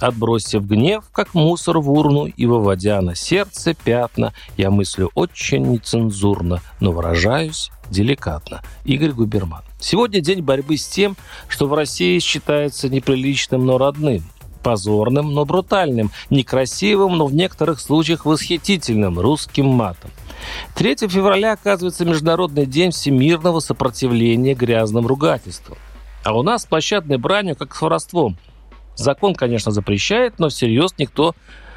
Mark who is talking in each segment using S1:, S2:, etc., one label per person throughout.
S1: Отбросив гнев, как мусор в урну, и выводя на сердце пятна, я мыслю очень нецензурно, но выражаюсь деликатно. Игорь Губерман. Сегодня день борьбы с тем, что в России считается неприличным, но родным позорным, но брутальным, некрасивым, но в некоторых случаях восхитительным русским матом. 3 февраля оказывается Международный день всемирного сопротивления грязным ругательствам. А у нас площадной бранью, как с воровством. Закон, конечно, запрещает, но всерьез никто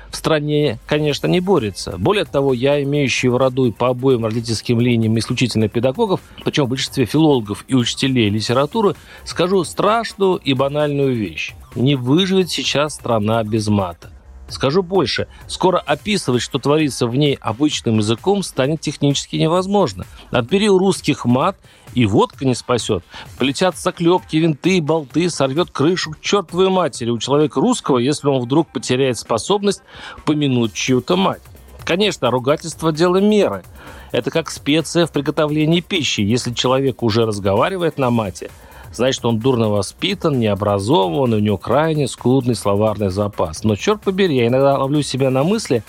S1: в стране, конечно, не борется. Более того, я, имеющий в роду и по обоим родительским линиям исключительно педагогов, причем в большинстве филологов и учителей литературы, скажу страшную и банальную вещь. Не выживет сейчас страна без мата. Скажу больше, скоро описывать, что творится в ней обычным языком, станет технически невозможно. Отбери у русских мат, и водка не спасет. Полетят заклепки, винты, болты, сорвет крышу к чертовой матери у человека русского, если он вдруг потеряет способность помянуть чью-то мать. Конечно, ругательство – дело меры. Это как специя в приготовлении пищи. Если человек уже разговаривает на мате – значит, он дурно воспитан, необразован, у него крайне скудный словарный запас. Но, черт побери, я иногда ловлю себя на мысли,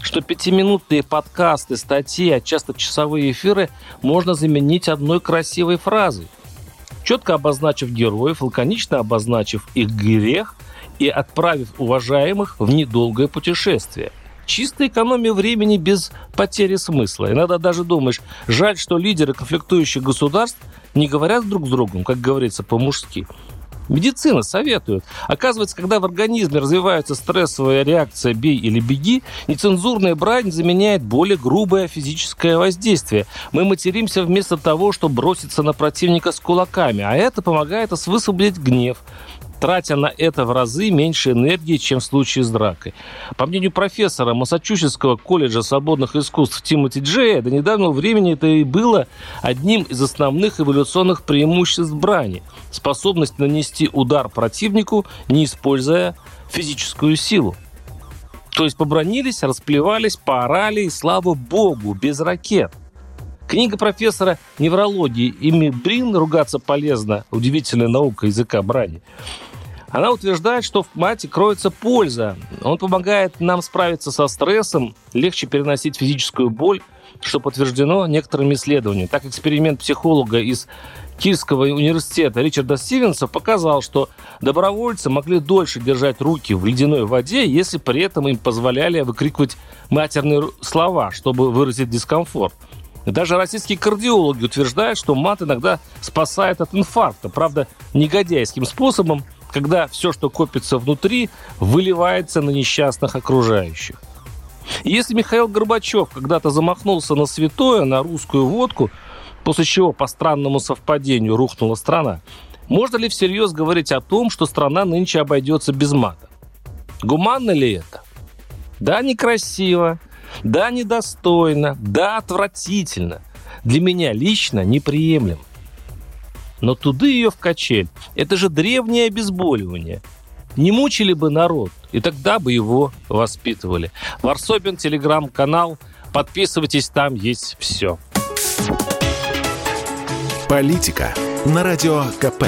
S1: что пятиминутные подкасты, статьи, а часто часовые эфиры можно заменить одной красивой фразой. Четко обозначив героев, лаконично обозначив их грех и отправив уважаемых в недолгое путешествие – Чистая экономия времени без потери смысла. Иногда даже думаешь, жаль, что лидеры конфликтующих государств не говорят друг с другом, как говорится, по-мужски. Медицина советует. Оказывается, когда в организме развивается стрессовая реакция «бей или беги», нецензурная брань заменяет более грубое физическое воздействие. Мы материмся вместо того, чтобы броситься на противника с кулаками, а это помогает нас высвободить гнев тратя на это в разы меньше энергии, чем в случае с дракой. По мнению профессора Массачусетского колледжа свободных искусств Тимоти Джея, до недавнего времени это и было одним из основных эволюционных преимуществ брани – способность нанести удар противнику, не используя физическую силу. То есть побронились, расплевались, поорали, и слава богу, без ракет – Книга профессора неврологии Ими Брин «Ругаться полезно. Удивительная наука языка брани» она утверждает, что в мате кроется польза. Он помогает нам справиться со стрессом, легче переносить физическую боль, что подтверждено некоторыми исследованиями. Так, эксперимент психолога из Кильского университета Ричарда Стивенса показал, что добровольцы могли дольше держать руки в ледяной воде, если при этом им позволяли выкрикивать матерные слова, чтобы выразить дискомфорт. Даже российские кардиологи утверждают, что мат иногда спасает от инфаркта. Правда, негодяйским способом – когда все, что копится внутри, выливается на несчастных окружающих. И если Михаил Горбачев когда-то замахнулся на святое, на русскую водку, после чего по странному совпадению рухнула страна, можно ли всерьез говорить о том, что страна нынче обойдется без мата? Гуманно ли это? Да, некрасиво, да, недостойно, да, отвратительно. Для меня лично неприемлемо. Но туды ее в качель. Это же древнее обезболивание. Не мучили бы народ, и тогда бы его воспитывали. Варсобин, телеграм-канал. Подписывайтесь, там есть все.
S2: Политика на радио КП.